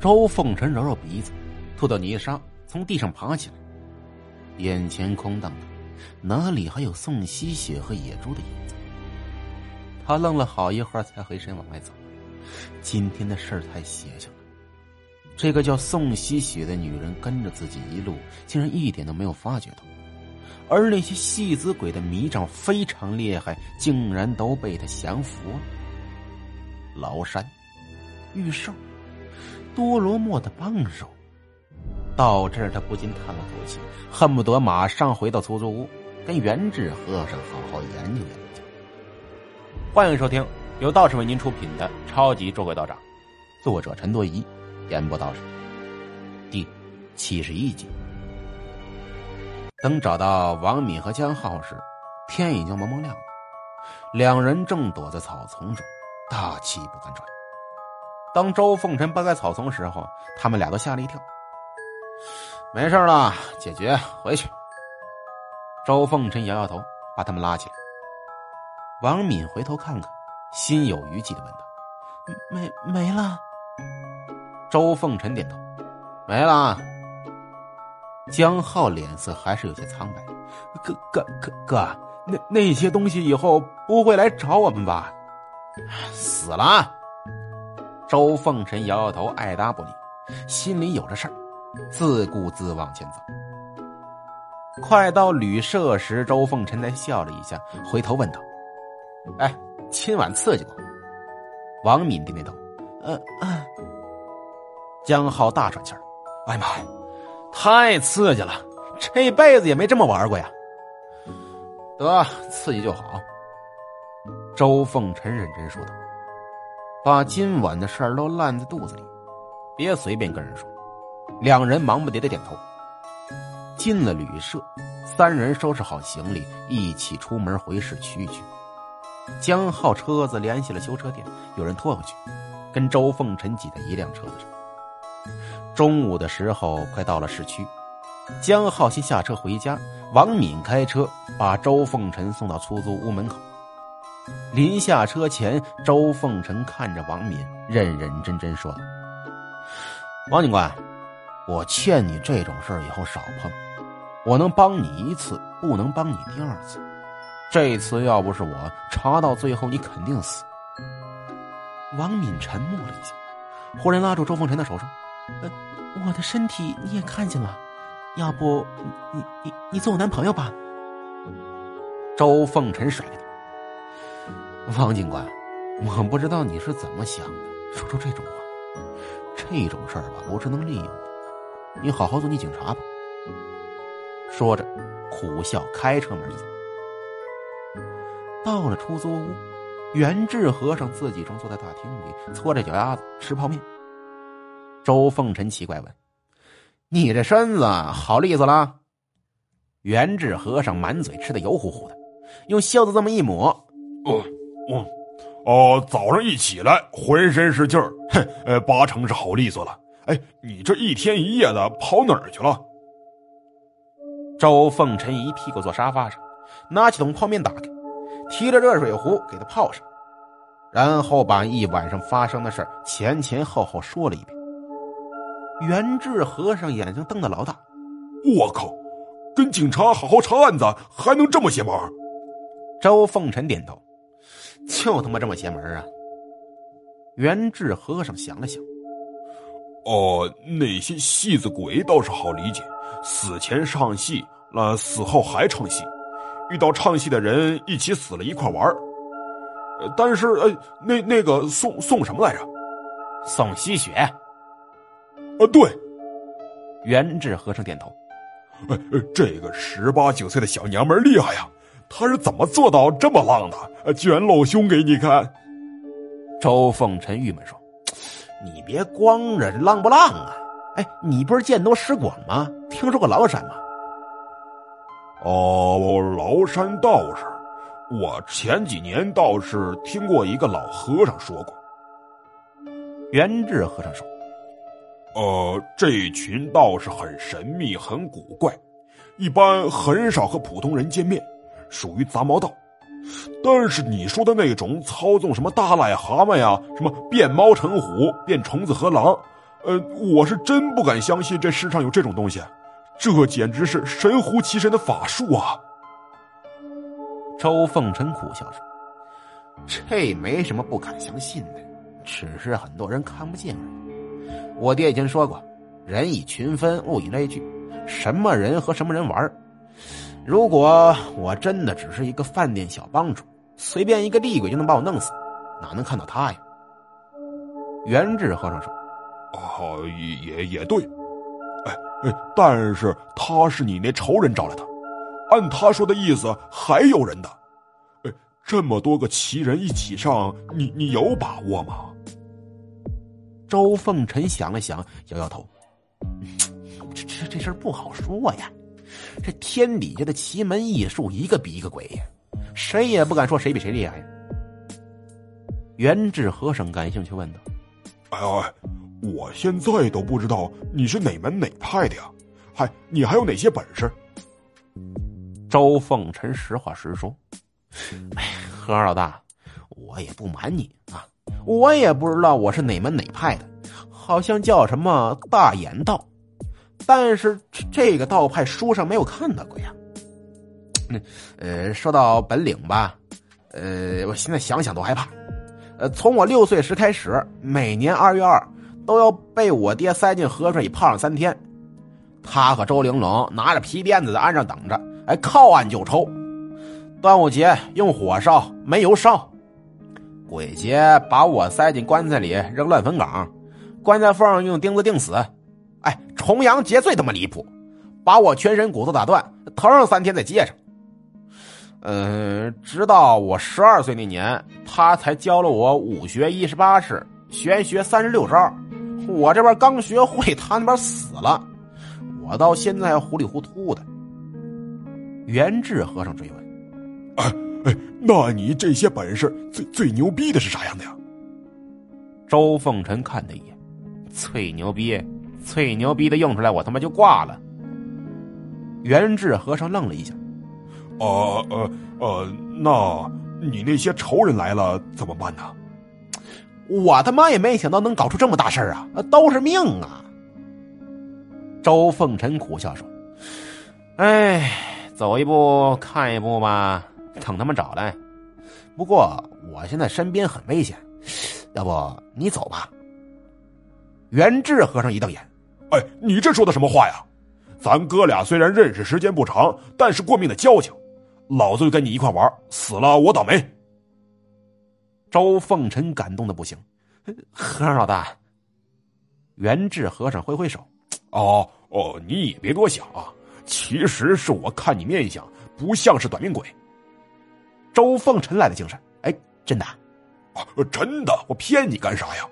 周凤臣揉揉鼻子，吐到泥沙，从地上爬起来，眼前空荡荡，哪里还有宋希雪和野猪的影子？他愣了好一会儿，才回身往外走。今天的事儿太邪性了，这个叫宋希雪的女人跟着自己一路，竟然一点都没有发觉到，而那些戏子鬼的迷障非常厉害，竟然都被他降服了。崂山，玉兽。多罗莫的帮手，到这儿他不禁叹了口气，恨不得马上回到出租屋，跟元智和尚好好研究研究。欢迎收听由道士为您出品的《超级捉鬼道长》，作者陈多怡，演播道士，第七十一集。等找到王敏和江浩时，天已经蒙蒙亮了，两人正躲在草丛中，大气不敢喘。当周凤臣搬开草丛时候，他们俩都吓了一跳。没事了，解决，回去。周凤臣摇摇头，把他们拉起来。王敏回头看看，心有余悸的问道：“没没了？”周凤臣点头：“没了。”江浩脸色还是有些苍白：“哥哥哥哥，那那些东西以后不会来找我们吧？”死了。周凤臣摇摇头，爱答不理，心里有着事儿，自顾自往前走。快到旅社时，周凤臣才笑了一下，回头问道：“哎，今晚刺激不？”王敏点点头：“嗯嗯。”江浩大喘气儿：“哎妈呀，太刺激了，这辈子也没这么玩过呀！”得，刺激就好。周凤臣认真说道。把今晚的事儿都烂在肚子里，别随便跟人说。两人忙不迭的点头。进了旅社，三人收拾好行李，一起出门回市区去。江浩车子联系了修车店，有人拖回去，跟周凤臣挤在一辆车子上。中午的时候，快到了市区，江浩先下车回家，王敏开车把周凤臣送到出租屋门口。临下车前，周凤臣看着王敏，认认真真说道：“王警官，我劝你这种事儿以后少碰。我能帮你一次，不能帮你第二次。这次要不是我查到最后，你肯定死。”王敏沉默了一下，忽然拉住周凤臣的手说：“呃，我的身体你也看见了，要不你你你做我男朋友吧？”周凤臣甩开他。王警官，我不知道你是怎么想的，说出这种话。这种事儿吧，不是能利用的。你好好做你警察吧。说着，苦笑，开车门就走。到了出租屋，元智和尚自己正坐在大厅里，搓着脚丫子吃泡面。周凤臣奇怪问：“你这身子好利索了？”元智和尚满嘴吃的油乎乎的，用袖子这么一抹，哦。哦，哦，早上一起来浑身是劲儿，哼，呃，八成是好利索了。哎，你这一天一夜的跑哪儿去了？周凤臣一屁股坐沙发上，拿起桶泡面打开，提着热水壶给他泡上，然后把一晚上发生的事前前后后说了一遍。袁志和尚眼睛瞪得老大，我靠，跟警察好好查案子还能这么邪门？周凤臣点头。就他妈这么邪门啊！元智和尚想了想，哦，那些戏子鬼倒是好理解，死前唱戏，那死后还唱戏，遇到唱戏的人一起死了一块玩但是，呃，那那个送送什么来着？送吸血。啊，对。元智和尚点头。哎，这个十八九岁的小娘们厉害呀！他是怎么做到这么浪的？居然露胸给你看！周凤臣郁闷说：“你别光着浪不浪啊！哎，你不是见多识广吗？听说过崂山吗？”哦，崂山道士，我前几年倒是听过一个老和尚说过。元智和尚说：“呃，这群道士很神秘，很古怪，一般很少和普通人见面。”属于杂毛道，但是你说的那种操纵什么大癞蛤蟆呀，什么变猫成虎、变虫子和狼，呃，我是真不敢相信这世上有这种东西，这简直是神乎其神的法术啊！周凤臣苦笑说：“这没什么不敢相信的，只是很多人看不见而已。我爹以前说过，人以群分，物以类聚，什么人和什么人玩。如果我真的只是一个饭店小帮主，随便一个厉鬼就能把我弄死，哪能看到他呀？”元智和尚说：“哦，也也对，哎哎，但是他是你那仇人找来的。”按他说的意思，还有人的，哎，这么多个奇人一起上，你你有把握吗？周凤臣想了想，摇摇头，这这这事儿不好说呀。这天底下的奇门异术，一个比一个鬼呀，谁也不敢说谁比谁厉害呀。元智和尚感兴趣问道：“哎哎，我现在都不知道你是哪门哪派的呀？还你还有哪些本事？”周凤臣实话实说：“哎，和尚老大，我也不瞒你啊，我也不知道我是哪门哪派的，好像叫什么大眼道，但是这个道派书上没有看到过呀。呃，说到本领吧，呃，我现在想想都害怕。呃，从我六岁时开始，每年二月二都要被我爹塞进河水里泡上三天，他和周玲珑拿着皮鞭子在岸上等着。”哎，靠岸就抽。端午节用火烧，没油烧。鬼节把我塞进棺材里扔乱坟岗，棺材缝用钉子钉死。哎，重阳节最他妈离谱，把我全身骨头打断，疼上三天再接上。嗯，直到我十二岁那年，他才教了我武学一十八式，玄学三十六招。我这边刚学会，他那边死了。我到现在糊里糊涂的。元智和尚追问：“哎哎，那你这些本事最最牛逼的是啥样的呀？”周凤臣看他一眼：“最牛逼，最牛逼的用出来，我他妈就挂了。”元智和尚愣了一下：“呃呃呃，那你那些仇人来了怎么办呢？”我他妈也没想到能搞出这么大事啊！都是命啊！周凤臣苦笑说：“哎。”走一步看一步吧，等他们找来。不过我现在身边很危险，要不你走吧。元智和尚一瞪眼：“哎，你这说的什么话呀？咱哥俩虽然认识时间不长，但是过命的交情，老子就跟你一块玩，死了我倒霉。”周凤臣感动的不行，和尚老大。元智和尚挥挥手：“哦哦，你也别多想啊。”其实是我看你面相不像是短命鬼。周凤臣来的精神，哎，真的，啊，真的，我骗你干啥呀？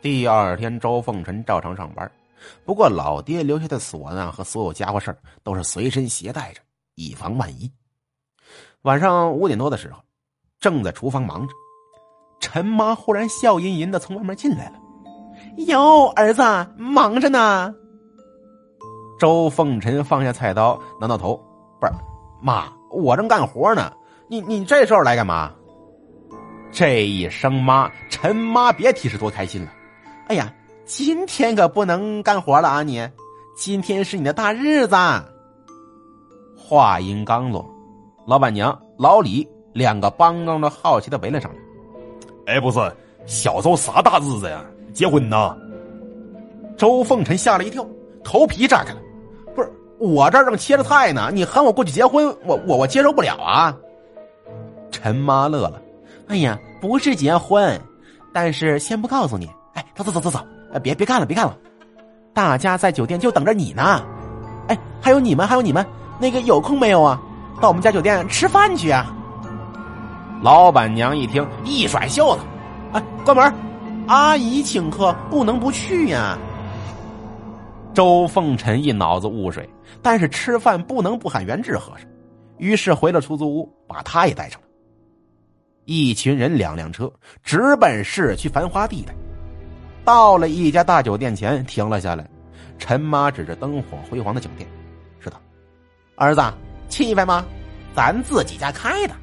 第二天，周凤臣照常上班，不过老爹留下的唢呐和所有家伙事都是随身携带着，以防万一。晚上五点多的时候，正在厨房忙着，陈妈忽然笑吟吟的从外面进来了：“哟，儿子，忙着呢。”周凤臣放下菜刀，挠挠头，不是，妈，我正干活呢，你你这时候来干嘛？这一声妈，陈妈别提是多开心了。哎呀，今天可不能干活了啊！你，今天是你的大日子。话音刚落，老板娘老李两个帮工的好奇的围了上来。哎，不是，小周啥大日子呀？结婚呢？周凤臣吓了一跳，头皮炸开了。不是我这儿正切着菜呢，你喊我过去结婚，我我我接受不了啊！陈妈乐了，哎呀，不是结婚，但是先不告诉你。哎，走走走走走，别别干了，别干了，大家在酒店就等着你呢。哎，还有你们，还有你们，那个有空没有啊？到我们家酒店吃饭去啊！老板娘一听，一甩袖子，哎，关门，阿姨请客，不能不去呀。周凤臣一脑子雾水。但是吃饭不能不喊元智和尚，于是回了出租屋，把他也带上了。一群人，两辆车，直奔市区繁华地带。到了一家大酒店前，停了下来。陈妈指着灯火辉煌的酒店，说道：“儿子，气派吗？咱自己家开的。”